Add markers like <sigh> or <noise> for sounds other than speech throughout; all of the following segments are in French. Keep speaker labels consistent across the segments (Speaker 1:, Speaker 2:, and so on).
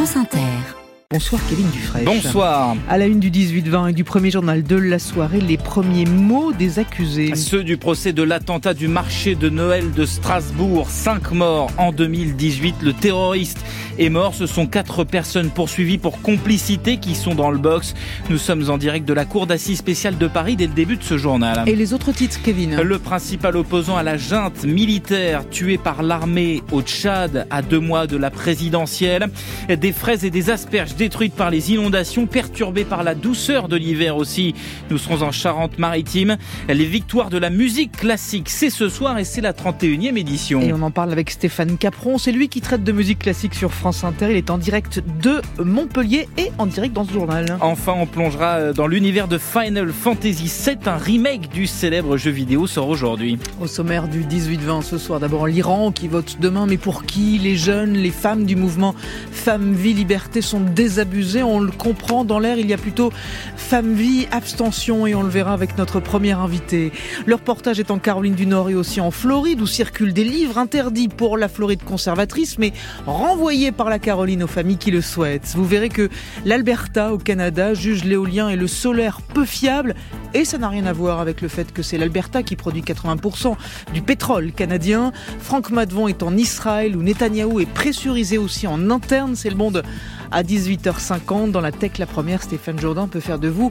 Speaker 1: France Inter.
Speaker 2: Bonsoir Kevin Dufresne.
Speaker 3: Bonsoir.
Speaker 2: À la une du 18-20 et du premier journal de la soirée, les premiers mots des accusés.
Speaker 3: Ceux du procès de l'attentat du marché de Noël de Strasbourg. Cinq morts en 2018. Le terroriste est mort. Ce sont quatre personnes poursuivies pour complicité qui sont dans le box. Nous sommes en direct de la cour d'assises spéciale de Paris dès le début de ce journal.
Speaker 2: Et les autres titres, Kevin?
Speaker 3: Le principal opposant à la junte militaire tué par l'armée au Tchad à deux mois de la présidentielle. Des fraises et des asperges détruites par les inondations, perturbées par la douceur de l'hiver aussi. Nous serons en Charente-Maritime. Les victoires de la musique classique, c'est ce soir et c'est la 31e édition.
Speaker 2: Et on en parle avec Stéphane Capron. C'est lui qui traite de musique classique sur France Inter. Il est en direct de Montpellier et en direct dans ce journal.
Speaker 3: Enfin, on plongera euh, dans l'univers de Final Fantasy VII. Un remake du célèbre jeu vidéo sort aujourd'hui.
Speaker 2: Au sommaire du 18-20 ce soir, d'abord l'Iran qui vote demain, mais pour qui? Les jeunes, les femmes du mouvement Femmes, Vie, Liberté sont désabusées. On le comprend dans l'air, il y a plutôt Femmes, Vie, abstention et on le verra avec notre première invitée. Le reportage est en Caroline du Nord et aussi en Floride où circulent des livres interdits pour la Floride conservatrice mais renvoyés par la Caroline aux familles qui le souhaitent. Vous verrez que l'Alberta au Canada juge l'éolien et le solaire peu fiables et ça n'a rien à voir avec le fait que c'est l'Alberta qui produit 80% du pétrole canadien. Franck Madvon est en Israël où Netanyahou est pressurisé aussi en interne. C'est le monde à 18h50. Dans la tech, la première, Stéphane Jourdain peut faire de vous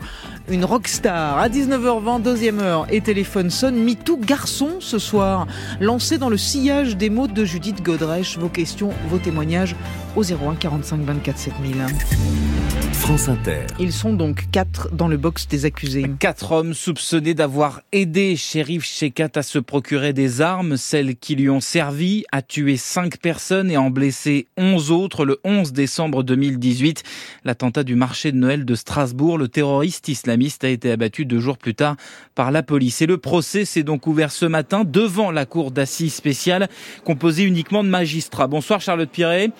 Speaker 2: une rockstar. À 19h20, deuxième heure, et téléphone sonne. MeToo garçon ce soir, lancé dans le sillage des mots de Judith Godrèche. Vos questions, vos témoignages au 01 45 24 7000.
Speaker 1: France Inter.
Speaker 2: Ils sont donc quatre dans le box des accusés.
Speaker 3: Quatre hommes soupçonnés d'avoir aidé Shérif Shekat à se procurer des armes, celles qui lui ont servi, à tuer cinq personnes et en blesser onze autres le 11 décembre 2018. L'attentat du marché de Noël de Strasbourg, le terroriste islamiste a été abattu deux jours plus tard par la police. Et le procès s'est donc ouvert ce matin devant la cour d'assises spéciale composée uniquement de magistrats. Bonsoir Charlotte Piret.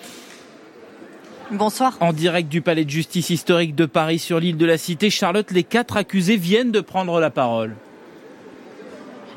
Speaker 4: Bonsoir.
Speaker 3: En direct du palais de justice historique de Paris sur l'île de la Cité, Charlotte, les quatre accusés viennent de prendre la parole.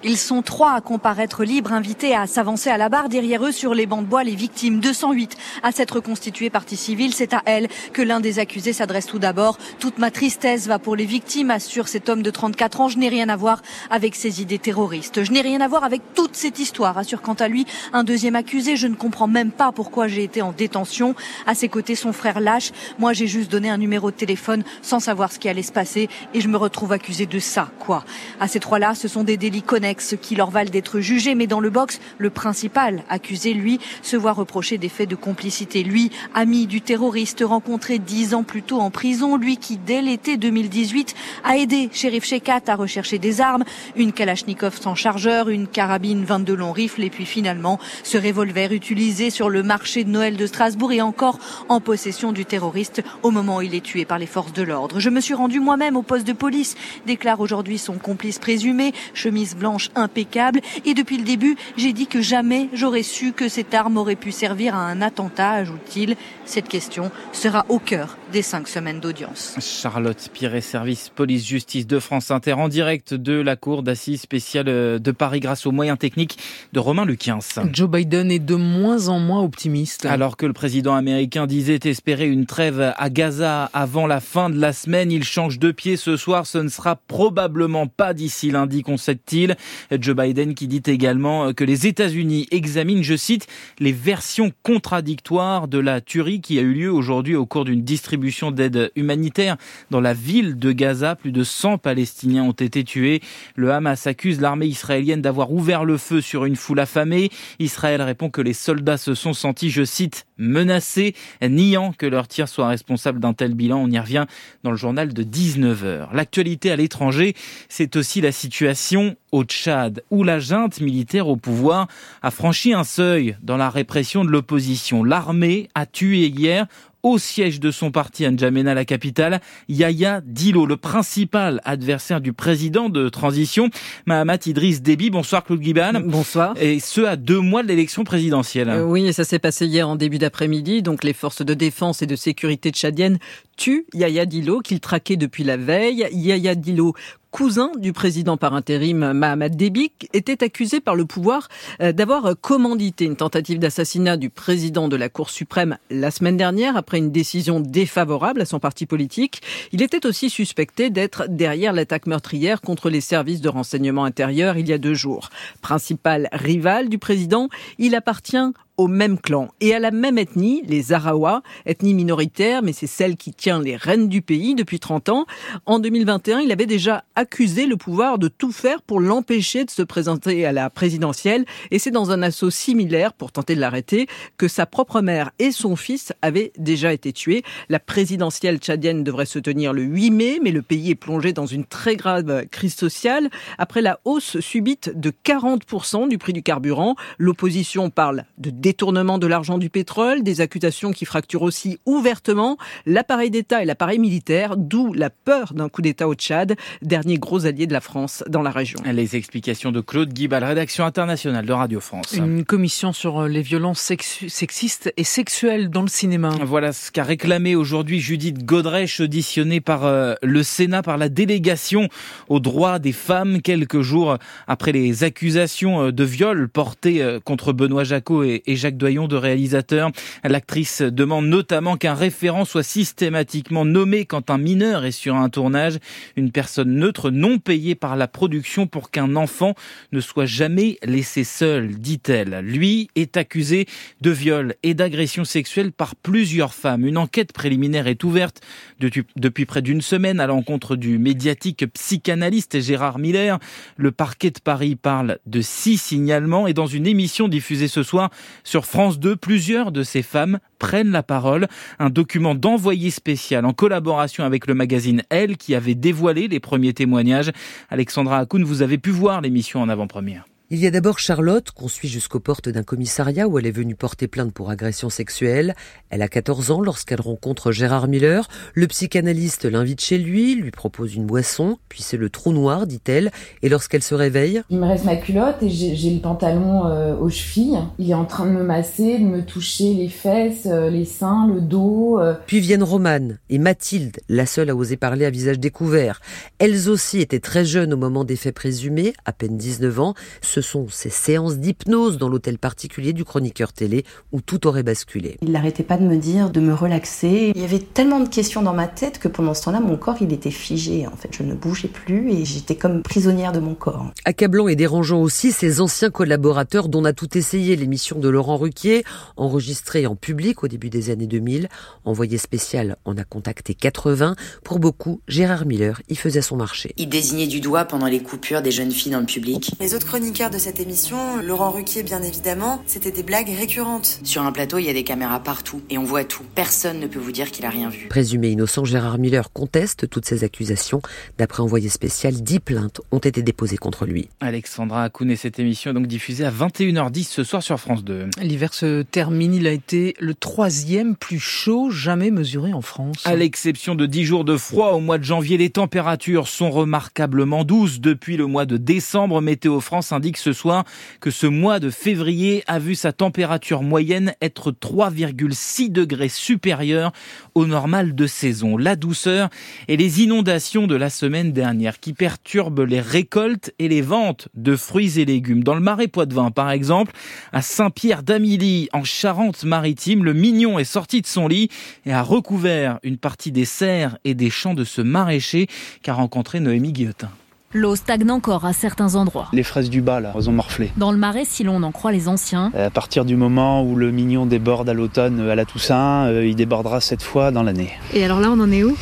Speaker 4: Ils sont trois à comparaître libres, invités à s'avancer à la barre. Derrière eux, sur les bancs de bois, les victimes. 208 à s'être constituées partie civile. C'est à elles que l'un des accusés s'adresse tout d'abord. Toute ma tristesse va pour les victimes, assure cet homme de 34 ans. Je n'ai rien à voir avec ces idées terroristes. Je n'ai rien à voir avec toute cette histoire, assure quant à lui un deuxième accusé. Je ne comprends même pas pourquoi j'ai été en détention. À ses côtés, son frère lâche. Moi, j'ai juste donné un numéro de téléphone sans savoir ce qui allait se passer et je me retrouve accusé de ça, quoi? À ces trois-là, ce sont des délits connexes qui leur valent d'être jugés, mais dans le box, le principal accusé, lui, se voit reprocher des faits de complicité. Lui, ami du terroriste rencontré dix ans plus tôt en prison, lui qui, dès l'été 2018, a aidé Shérif Shekat à rechercher des armes, une Kalachnikov sans chargeur, une carabine 22 longs rifles, et puis finalement, ce revolver utilisé sur le marché de Noël de Strasbourg et encore en possession du terroriste au moment où il est tué par les forces de l'ordre. Je me suis rendu moi-même au poste de police, déclare aujourd'hui son complice présumé, chemise blanche impeccable. Et depuis le début, j'ai dit que jamais j'aurais su que cette arme aurait pu servir à un attentat, ajoute-t-il. Cette question sera au cœur des cinq semaines d'audience.
Speaker 3: Charlotte Piret, service police-justice de France Inter, en direct de la cour d'assises spéciale de Paris grâce aux moyens techniques de Romain Luquins.
Speaker 2: Joe Biden est de moins en moins optimiste.
Speaker 3: Alors que le président américain disait espérer une trêve à Gaza avant la fin de la semaine, il change de pied ce soir. Ce ne sera probablement pas d'ici lundi, concède-t-il. Joe Biden qui dit également que les États-Unis examinent, je cite, les versions contradictoires de la tuerie qui a eu lieu aujourd'hui au cours d'une distribution d'aide humanitaire dans la ville de Gaza. Plus de 100 Palestiniens ont été tués. Le Hamas accuse l'armée israélienne d'avoir ouvert le feu sur une foule affamée. Israël répond que les soldats se sont sentis, je cite, menacés, niant que leur tir soit responsable d'un tel bilan. On y revient dans le journal de 19h. L'actualité à l'étranger, c'est aussi la situation au Tchad, où la junte militaire au pouvoir a franchi un seuil dans la répression de l'opposition. L'armée a tué hier au siège de son parti à N'Djamena, la capitale, Yahya Dilo, le principal adversaire du président de transition, Mahamat Idriss Déby. Bonsoir Claude Guibal.
Speaker 5: Bonsoir.
Speaker 3: Et ce, à deux mois de l'élection présidentielle.
Speaker 5: Euh, oui, et ça s'est passé hier en début d'après-midi. Donc les forces de défense et de sécurité tchadiennes tuent Yahya Dilo, qu'il traquait depuis la veille. Yahya Dilo cousin du président par intérim Mahamad Déby, était accusé par le pouvoir euh, d'avoir commandité une tentative d'assassinat du président de la Cour suprême la semaine dernière après une décision défavorable à son parti politique. Il était aussi suspecté d'être derrière l'attaque meurtrière contre les services de renseignement intérieur il y a deux jours. Principal rival du président, il appartient au même clan et à la même ethnie, les Arawa, ethnie minoritaire, mais c'est celle qui tient les rênes du pays depuis 30 ans. En 2021, il avait déjà accusé le pouvoir de tout faire pour l'empêcher de se présenter à la présidentielle et c'est dans un assaut similaire pour tenter de l'arrêter que sa propre mère et son fils avaient déjà été tués. La présidentielle tchadienne devrait se tenir le 8 mai, mais le pays est plongé dans une très grave crise sociale après la hausse subite de 40% du prix du carburant. L'opposition parle de détournement de l'argent du pétrole, des accusations qui fracturent aussi ouvertement l'appareil d'État et l'appareil militaire, d'où la peur d'un coup d'État au Tchad, dernier gros allié de la France dans la région.
Speaker 3: Les explications de Claude Guibal, rédaction internationale de Radio France.
Speaker 2: Une commission sur les violences sexistes et sexuelles dans le cinéma.
Speaker 3: Voilà ce qu'a réclamé aujourd'hui Judith Godrèche, auditionnée par euh, le Sénat, par la délégation aux droits des femmes, quelques jours après les accusations euh, de viol portées euh, contre Benoît Jacot et et Jacques Doyon de réalisateur. L'actrice demande notamment qu'un référent soit systématiquement nommé quand un mineur est sur un tournage, une personne neutre non payée par la production pour qu'un enfant ne soit jamais laissé seul, dit-elle. Lui est accusé de viol et d'agression sexuelle par plusieurs femmes. Une enquête préliminaire est ouverte depuis près d'une semaine à l'encontre du médiatique psychanalyste Gérard Miller. Le parquet de Paris parle de six signalements et dans une émission diffusée ce soir, sur France 2, plusieurs de ces femmes prennent la parole. Un document d'envoyé spécial en collaboration avec le magazine Elle qui avait dévoilé les premiers témoignages. Alexandra Hakoun, vous avez pu voir l'émission en avant-première.
Speaker 6: Il y a d'abord Charlotte, qu'on suit jusqu'aux portes d'un commissariat où elle est venue porter plainte pour agression sexuelle. Elle a 14 ans lorsqu'elle rencontre Gérard Miller. Le psychanalyste l'invite chez lui, lui propose une boisson, puis c'est le trou noir, dit-elle. Et lorsqu'elle se réveille...
Speaker 7: Il me reste ma culotte et j'ai le pantalon euh, aux chevilles. Il est en train de me masser, de me toucher les fesses, euh, les seins, le dos. Euh.
Speaker 6: Puis viennent Romane et Mathilde, la seule à oser parler à visage découvert. Elles aussi étaient très jeunes au moment des faits présumés, à peine 19 ans. Ce sont ces séances d'hypnose dans l'hôtel particulier du chroniqueur télé où tout aurait basculé.
Speaker 8: Il n'arrêtait pas de me dire de me relaxer. Il y avait tellement de questions dans ma tête que pendant ce temps-là, mon corps, il était figé. En fait, je ne bougeais plus et j'étais comme prisonnière de mon corps.
Speaker 6: Accablant et dérangeant aussi ses anciens collaborateurs dont on a tout essayé l'émission de Laurent Ruquier, enregistrée en public au début des années 2000. Envoyé spécial en a contacté 80. Pour beaucoup, Gérard Miller y faisait son marché.
Speaker 9: Il désignait du doigt pendant les coupures des jeunes filles dans le public.
Speaker 10: Les autres chroniqueurs de cette émission, Laurent Ruquier bien évidemment, c'était des blagues récurrentes.
Speaker 9: Sur un plateau, il y a des caméras partout et on voit tout. Personne ne peut vous dire qu'il a rien vu.
Speaker 6: Présumé innocent, Gérard Miller conteste toutes ces accusations. D'après envoyé spécial, 10 plaintes ont été déposées contre lui.
Speaker 3: Alexandra Akoun cette émission est donc diffusée à 21h10 ce soir sur France 2.
Speaker 2: L'hiver se termine, il a été le troisième plus chaud jamais mesuré en France.
Speaker 3: À l'exception de 10 jours de froid au mois de janvier, les températures sont remarquablement douces depuis le mois de décembre. Météo France indique ce soir que ce mois de février a vu sa température moyenne être 3,6 degrés supérieure au normal de saison. La douceur et les inondations de la semaine dernière qui perturbent les récoltes et les ventes de fruits et légumes. Dans le marais Poitevin, par exemple, à Saint-Pierre d'Amilly, en Charente-Maritime, le mignon est sorti de son lit et a recouvert une partie des serres et des champs de ce maraîcher qu'a rencontré Noémie Guillotin.
Speaker 11: L'eau stagne encore à certains endroits.
Speaker 12: Les fraises du bas, là, elles ont morflé.
Speaker 11: Dans le marais, si l'on en croit les anciens.
Speaker 12: À partir du moment où le mignon déborde à l'automne, à la Toussaint, euh, il débordera cette fois dans l'année.
Speaker 11: Et alors là, on en est où?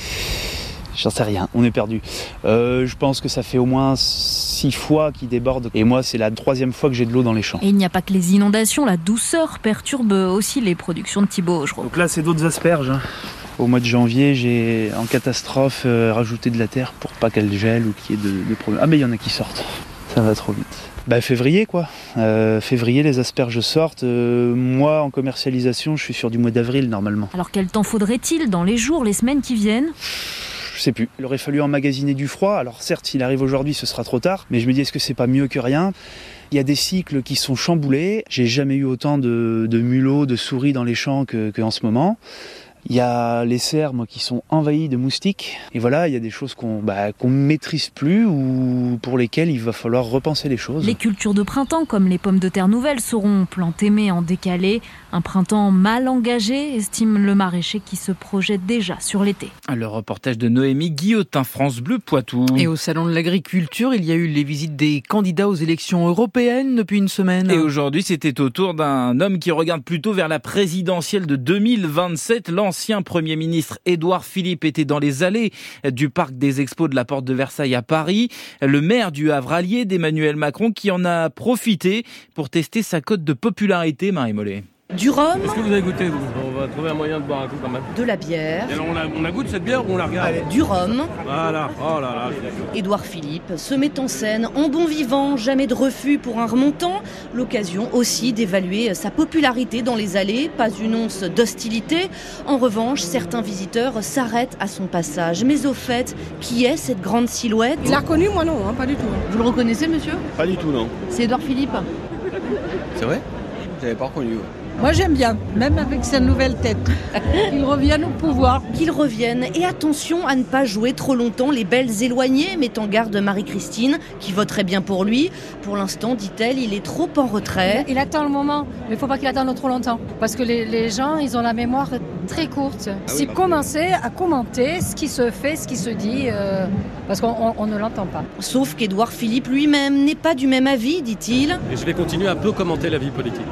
Speaker 12: J'en sais rien, on est perdu. Euh, je pense que ça fait au moins six fois qu'il déborde. Et moi, c'est la troisième fois que j'ai de l'eau dans les champs.
Speaker 11: Et il n'y a pas que les inondations, la douceur perturbe aussi les productions de Thibaut.
Speaker 12: Donc là, c'est d'autres asperges. Au mois de janvier, j'ai en catastrophe euh, rajouté de la terre pour pas qu'elle gèle ou qu'il y ait de, problèmes. Ah mais il y en a qui sortent. Ça va trop vite. Bah février quoi. Euh, février les asperges sortent. Euh, moi en commercialisation je suis sur du mois d'avril normalement.
Speaker 11: Alors quel temps faudrait-il dans les jours, les semaines qui viennent?
Speaker 12: Je sais plus. Il aurait fallu emmagasiner du froid. Alors certes, s'il arrive aujourd'hui, ce sera trop tard. Mais je me dis, est-ce que c'est pas mieux que rien? Il y a des cycles qui sont chamboulés. J'ai jamais eu autant de, mulots, de souris dans les champs qu'en ce moment. Il y a les serres moi, qui sont envahies de moustiques. Et voilà, il y a des choses qu'on bah, qu'on maîtrise plus ou pour lesquelles il va falloir repenser les choses.
Speaker 11: Les cultures de printemps, comme les pommes de terre nouvelles, seront plantées mais en décalé. Un printemps mal engagé, estime le maraîcher qui se projette déjà sur l'été.
Speaker 3: Le reportage de Noémie Guillotin, France Bleu Poitou.
Speaker 2: Et au Salon de l'Agriculture, il y a eu les visites des candidats aux élections européennes depuis une semaine.
Speaker 3: Et aujourd'hui, c'était au tour d'un homme qui regarde plutôt vers la présidentielle de 2027. L'ancien Premier ministre Édouard Philippe était dans les allées du parc des expos de la Porte de Versailles à Paris. Le maire du Havre allié d'Emmanuel Macron qui en a profité pour tester sa cote de popularité, Marie Mollet.
Speaker 13: Du rhum.
Speaker 14: Est-ce que vous avez goûté, vous va trouver un moyen de boire un coup quand même.
Speaker 13: De la bière.
Speaker 14: on, a, on cette bière ou on la regarde
Speaker 13: Du rhum.
Speaker 14: Voilà, oh là là.
Speaker 13: Édouard Philippe se met en scène en bon vivant, jamais de refus pour un remontant. L'occasion aussi d'évaluer sa popularité dans les allées, pas une once d'hostilité. En revanche, certains visiteurs s'arrêtent à son passage. Mais au fait, qui est cette grande silhouette?
Speaker 15: Il l'a reconnu, moi non, hein, pas du tout.
Speaker 13: Vous le reconnaissez, monsieur?
Speaker 14: Pas du tout, non.
Speaker 13: C'est Édouard Philippe.
Speaker 14: C'est vrai? Je l'avais pas reconnu.
Speaker 15: Moi j'aime bien, même avec sa nouvelle tête. <laughs> Qu'il revienne au pouvoir.
Speaker 13: Qu'il revienne. Et attention à ne pas jouer trop longtemps les belles éloignées, met en garde Marie-Christine, qui voterait bien pour lui. Pour l'instant, dit-elle, il est trop en retrait.
Speaker 16: Il attend le moment, mais il ne faut pas qu'il attende trop longtemps. Parce que les, gens, ils ont la mémoire très courte. Ah C'est commencer à commenter ce qui se fait, ce qui se dit, euh, parce qu'on ne l'entend pas.
Speaker 13: Sauf qu'Édouard Philippe lui-même n'est pas du même avis, dit-il.
Speaker 14: Et je vais continuer à peu commenter la vie politique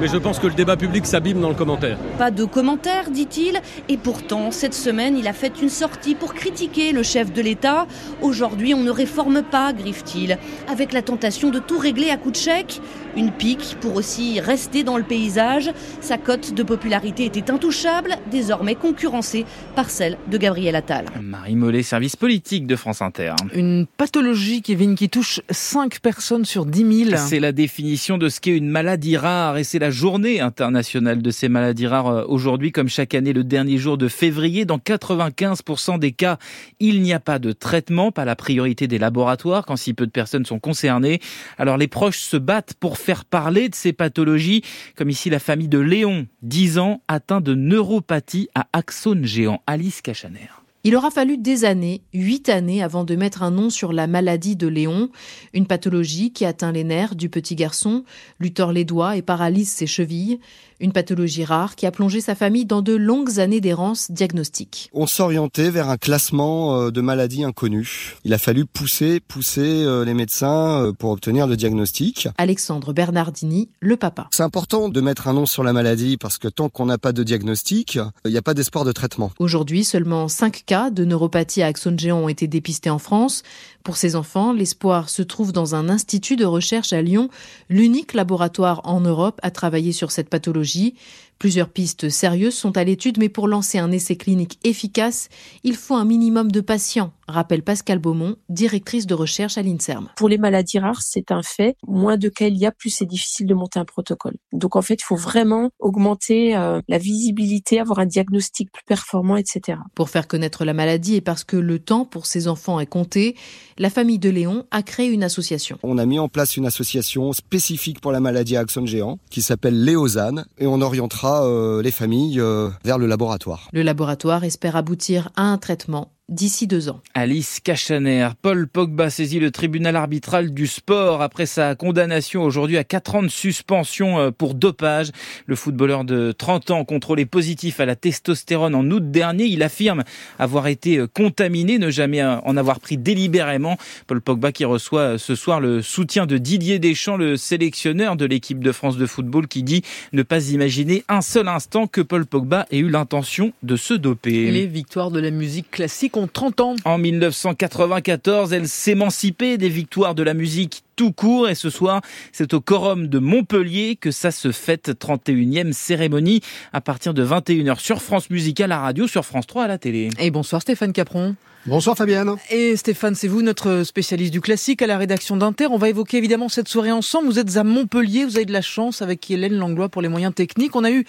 Speaker 14: mais je pense que le débat public s'abîme dans le commentaire.
Speaker 13: Pas de commentaire, dit-il, et pourtant, cette semaine, il a fait une sortie pour critiquer le chef de l'État. Aujourd'hui, on ne réforme pas, griffe-t-il, avec la tentation de tout régler à coup de chèque. Une pique pour aussi rester dans le paysage. Sa cote de popularité était intouchable, désormais concurrencée par celle de Gabriel Attal.
Speaker 3: Marie Mollet, service politique de France Inter.
Speaker 2: Une pathologie, Kevin, qui touche 5 personnes sur 10 000.
Speaker 3: C'est la définition de ce qu'est une maladie rare et c'est la journée internationale de ces maladies rares euh, aujourd'hui, comme chaque année le dernier jour de février. Dans 95% des cas, il n'y a pas de traitement, pas la priorité des laboratoires quand si peu de personnes sont concernées. Alors les proches se battent pour faire parler de ces pathologies, comme ici la famille de Léon, 10 ans, atteint de neuropathie à axone géant. Alice Cachaner.
Speaker 17: Il aura fallu des années, huit années, avant de mettre un nom sur la maladie de Léon, une pathologie qui atteint les nerfs du petit garçon, lui tord les doigts et paralyse ses chevilles une pathologie rare qui a plongé sa famille dans de longues années d'errance diagnostique.
Speaker 18: On s'orientait vers un classement euh, de maladies inconnues. Il a fallu pousser, pousser euh, les médecins euh, pour obtenir le diagnostic.
Speaker 17: Alexandre Bernardini, le papa.
Speaker 18: C'est important de mettre un nom sur la maladie parce que tant qu'on n'a pas de diagnostic, il n'y a pas d'espoir de traitement.
Speaker 17: Aujourd'hui, seulement 5 cas de neuropathie à axone géant ont été dépistés en France. Pour ces enfants, l'espoir se trouve dans un institut de recherche à Lyon, l'unique laboratoire en Europe à travailler sur cette pathologie. Plusieurs pistes sérieuses sont à l'étude, mais pour lancer un essai clinique efficace, il faut un minimum de patients, rappelle Pascal Beaumont, directrice de recherche à l'INSERM.
Speaker 19: Pour les maladies rares, c'est un fait. Moins de cas il y a, plus c'est difficile de monter un protocole. Donc en fait, il faut vraiment augmenter euh, la visibilité, avoir un diagnostic plus performant, etc.
Speaker 17: Pour faire connaître la maladie et parce que le temps pour ces enfants est compté, la famille de Léon a créé une association.
Speaker 18: On a mis en place une association spécifique pour la maladie à axone géant qui s'appelle Léozane et on orientera euh, les familles euh, vers le laboratoire.
Speaker 17: Le laboratoire espère aboutir à un traitement d'ici deux ans.
Speaker 3: Alice Cachaner, Paul Pogba saisit le tribunal arbitral du sport après sa condamnation aujourd'hui à quatre ans de suspension euh, pour dopage. Le footballeur de 30 ans contrôlé positif à la testostérone en août dernier, il affirme avoir été euh, contaminé, ne jamais euh, en avoir pris délibérément. Paul Pogba qui reçoit ce soir le soutien de Didier Deschamps, le sélectionneur de l'équipe de France de football qui dit ne pas imaginer un seul instant que Paul Pogba ait eu l'intention de se doper.
Speaker 2: Les victoires de la musique classique 30 ans.
Speaker 3: En 1994, elle s'émancipait des victoires de la musique tout court et ce soir, c'est au Corum de Montpellier que ça se fête 31e cérémonie à partir de 21h sur France Musique à la radio, sur France 3 à la télé.
Speaker 2: Et bonsoir Stéphane Capron.
Speaker 20: Bonsoir Fabienne.
Speaker 2: Et Stéphane, c'est vous notre spécialiste du classique à la rédaction d'Inter. On va évoquer évidemment cette soirée ensemble. Vous êtes à Montpellier, vous avez de la chance avec Hélène Langlois pour les moyens techniques. On a eu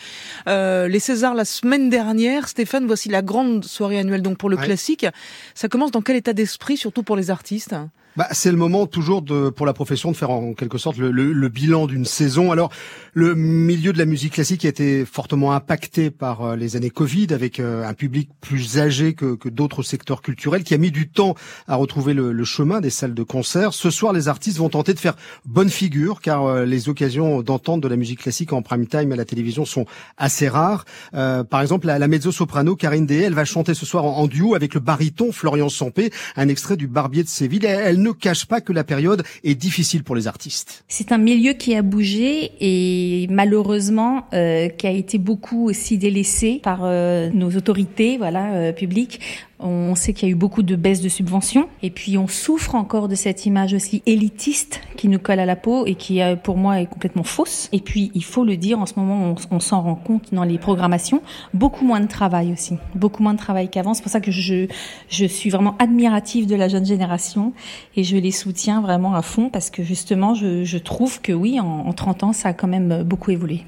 Speaker 2: euh, les Césars la semaine dernière. Stéphane, voici la grande soirée annuelle donc pour le classique. Ça commence dans quel état d'esprit, surtout pour les artistes?
Speaker 20: Bah, C'est le moment toujours de, pour la profession de faire en quelque sorte le, le, le bilan d'une saison. Alors, le milieu de la musique classique a été fortement impacté par euh, les années Covid, avec euh, un public plus âgé que, que d'autres secteurs culturels, qui a mis du temps à retrouver le, le, chemin des salles de concert. Ce soir, les artistes vont tenter de faire bonne figure, car euh, les occasions d'entendre de la musique classique en prime time à la télévision sont assez rares. Euh, par exemple, la, la mezzo-soprano Karine Dehé, elle va chanter ce soir en, duo avec le baryton Florian Sampé, un extrait du Barbier de Séville. Ne cache pas que la période est difficile pour les artistes.
Speaker 21: C'est un milieu qui a bougé et malheureusement euh, qui a été beaucoup aussi délaissé par euh, nos autorités voilà euh, publiques on sait qu'il y a eu beaucoup de baisses de subventions et puis on souffre encore de cette image aussi élitiste qui nous colle à la peau et qui euh, pour moi est complètement fausse. Et puis il faut le dire, en ce moment on, s'en rend compte dans les programmations, beaucoup moins de travail aussi, beaucoup moins de travail qu'avant. C'est pour ça que je, je suis vraiment admirative de la jeune génération et je les soutiens vraiment à fond parce que justement je, je trouve que oui, en, en 30 ans ça a quand même beaucoup évolué.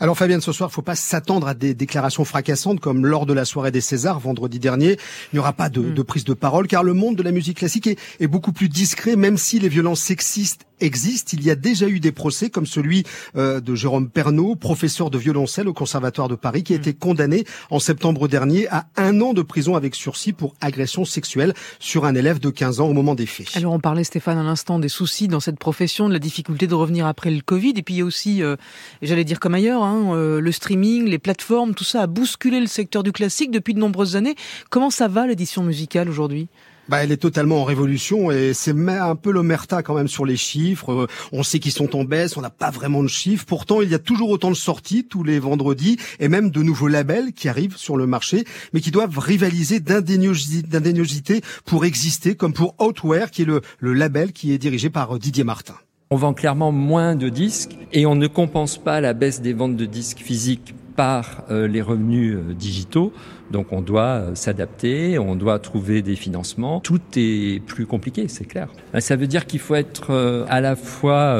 Speaker 20: Alors Fabienne, ce soir, il ne faut pas s'attendre à des déclarations fracassantes comme lors de la soirée des Césars vendredi dernier. Il n'y aura pas de, mm. de, prise de parole car le monde de la musique classique est, est beaucoup plus discret, même si les violences sexistes existent. Il y a déjà eu des procès comme celui euh, de Jérôme Pernaud, professeur de violoncelle au Conservatoire de Paris, qui a été condamné en septembre dernier à un an de prison avec sursis pour agression sexuelle sur un élève de 15 ans au moment des faits.
Speaker 2: Alors on parlait Stéphane à l'instant des soucis dans cette profession, de la difficulté de revenir après le Covid, et puis il y a aussi, euh, j'allais dire comme ailleurs, hein, euh, le streaming, les plateformes, tout ça a bousculé le secteur du classique depuis de nombreuses années. Comment ça va l'édition musicale aujourd'hui?
Speaker 20: Bah, elle est totalement en révolution et c'est un peu l'omerta quand même sur les chiffres. Euh, on sait qu'ils sont en baisse, on n'a pas vraiment de chiffres. Pourtant, il y a toujours autant de sorties tous les vendredis et même de nouveaux labels qui arrivent sur le marché, mais qui doivent rivaliser d'indéniosité pour exister, comme pour Outwear, qui est le, le label qui est dirigé par euh, Didier Martin.
Speaker 22: On vend clairement moins de disques et on ne compense pas la baisse des ventes de disques physiques par euh, les revenus euh, digitaux. Donc on doit euh, s'adapter, on doit trouver des financements. Tout est plus compliqué, c'est clair. Ça veut dire qu'il faut être à la fois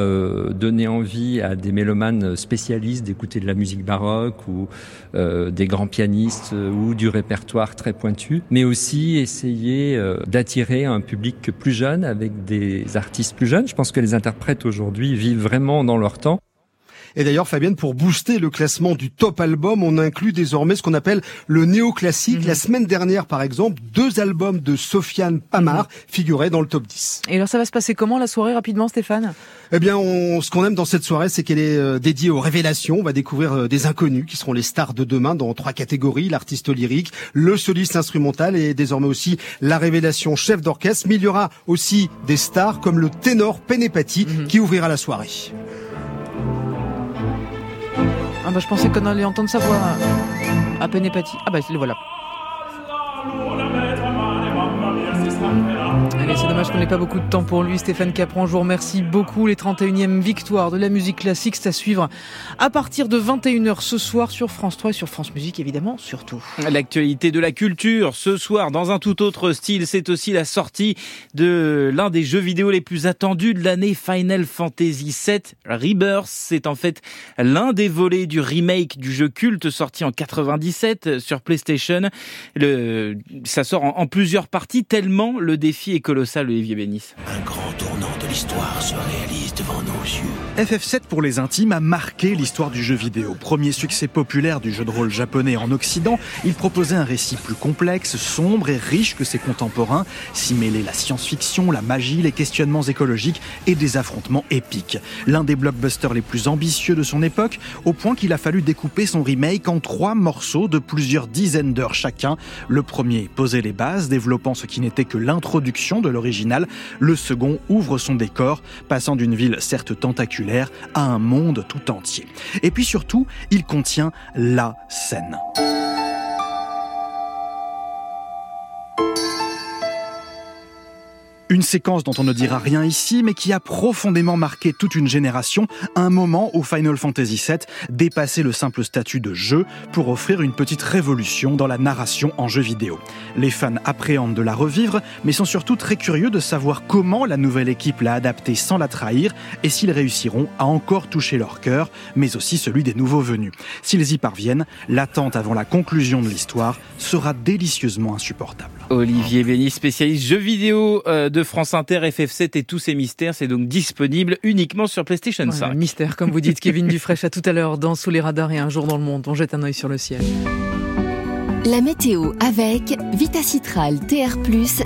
Speaker 22: donner envie à des mélomanes spécialistes d'écouter de la musique baroque ou des grands pianistes ou du répertoire très pointu, mais aussi essayer d'attirer un public plus jeune avec des artistes plus jeunes. Je pense que les interprètes aujourd'hui vivent vraiment dans leur temps.
Speaker 20: Et d'ailleurs, Fabienne, pour booster le classement du top album, on inclut désormais ce qu'on appelle le néoclassique. Mmh. La semaine dernière, par exemple, deux albums de Sofiane Pamar mmh. figuraient dans le top 10.
Speaker 2: Et alors, ça va se passer comment la soirée rapidement, Stéphane?
Speaker 20: Eh bien, on, ce qu'on aime dans cette soirée, c'est qu'elle est euh, dédiée aux révélations. On va découvrir euh, des inconnus qui seront les stars de demain dans trois catégories l'artiste lyrique, le soliste instrumental et désormais aussi la révélation chef d'orchestre. Mais il y aura aussi des stars comme le ténor Penepati mmh. qui ouvrira la soirée.
Speaker 2: Ah bah je pensais qu'on allait entendre sa voix à peine épathie. Ah bah le voilà. C'est dommage qu'on n'ait pas beaucoup de temps pour lui. Stéphane Capron, je vous remercie beaucoup. Les 31e victoires de la musique classique, c'est à suivre à partir de 21h ce soir sur France 3 et sur France Musique, évidemment, surtout.
Speaker 3: L'actualité de la culture, ce soir, dans un tout autre style, c'est aussi la sortie de l'un des jeux vidéo les plus attendus de l'année, Final Fantasy VII Rebirth. C'est en fait l'un des volets du remake du jeu culte sorti en 97 sur PlayStation. Ça sort en, plusieurs parties, tellement le défi est colossal, Olivier Bénis.
Speaker 1: Un grand tournant l'histoire se réalise devant nos yeux.
Speaker 23: FF7 pour les intimes a marqué l'histoire du jeu vidéo. Premier succès populaire du jeu de rôle japonais en Occident, il proposait un récit plus complexe, sombre et riche que ses contemporains, s'y mêlait la science-fiction, la magie, les questionnements écologiques et des affrontements épiques. L'un des blockbusters les plus ambitieux de son époque, au point qu'il a fallu découper son remake en trois morceaux de plusieurs dizaines d'heures chacun. Le premier posait les bases, développant ce qui n'était que l'introduction de l'original. Le second ouvre son décor, passant d'une ville certes tentaculaire à un monde tout entier. Et puis surtout, il contient la scène. Une séquence dont on ne dira rien ici, mais qui a profondément marqué toute une génération, un moment où Final Fantasy VII dépassait le simple statut de jeu pour offrir une petite révolution dans la narration en jeu vidéo. Les fans appréhendent de la revivre, mais sont surtout très curieux de savoir comment la nouvelle équipe l'a adaptée sans la trahir et s'ils réussiront à encore toucher leur cœur, mais aussi celui des nouveaux venus. S'ils y parviennent, l'attente avant la conclusion de l'histoire sera délicieusement insupportable.
Speaker 3: Olivier Béni, spécialiste jeux vidéo euh, de France Inter, FF7 et tous ses mystères. C'est donc disponible uniquement sur PlayStation 5.
Speaker 2: mystère, comme vous dites, Kevin Dufresne, à tout à l'heure dans Sous les radars et un jour dans le monde. On jette un œil sur le ciel.
Speaker 24: La météo avec Vitacitral TR+,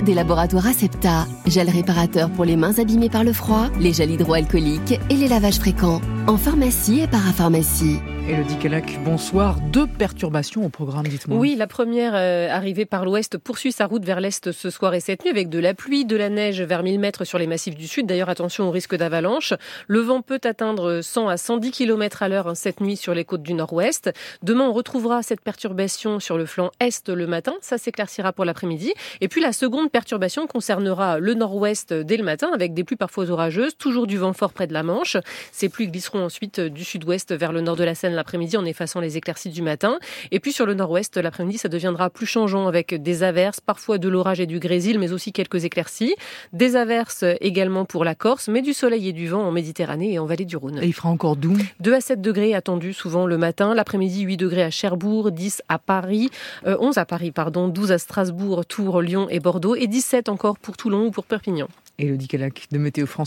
Speaker 24: des laboratoires Acepta. Gel réparateur pour les mains abîmées par le froid, les gels hydroalcooliques et les lavages fréquents. En pharmacie et parapharmacie.
Speaker 2: Elodie Kellac, bonsoir. Deux perturbations au programme, dites-moi.
Speaker 25: Oui, la première euh, arrivée par l'ouest poursuit sa route vers l'est ce soir et cette nuit avec de la pluie, de la neige vers 1000 mètres sur les massifs du sud. D'ailleurs, attention au risque d'avalanche. Le vent peut atteindre 100 à 110 km à l'heure hein, cette nuit sur les côtes du nord-ouest. Demain, on retrouvera cette perturbation sur le flanc est le matin. Ça s'éclaircira pour l'après-midi. Et puis, la seconde perturbation concernera le nord-ouest dès le matin avec des pluies parfois orageuses, toujours du vent fort près de la Manche. Ces pluies glisseront ensuite du sud-ouest vers le nord de la Seine l'après-midi en effaçant les éclaircies du matin. Et puis sur le nord-ouest, l'après-midi, ça deviendra plus changeant avec des averses, parfois de l'orage et du grésil, mais aussi quelques éclaircies. Des averses également pour la Corse, mais du soleil et du vent en Méditerranée et en vallée du Rhône.
Speaker 2: Et il fera encore doux
Speaker 25: 2 à 7 degrés attendus souvent le matin. L'après-midi, 8 degrés à Cherbourg, 10 à Paris, 11 euh, à Paris, pardon, 12 à Strasbourg, Tours, Lyon et Bordeaux, et 17 encore pour Toulon ou pour Perpignan.
Speaker 2: Elodie Calac de Météo France.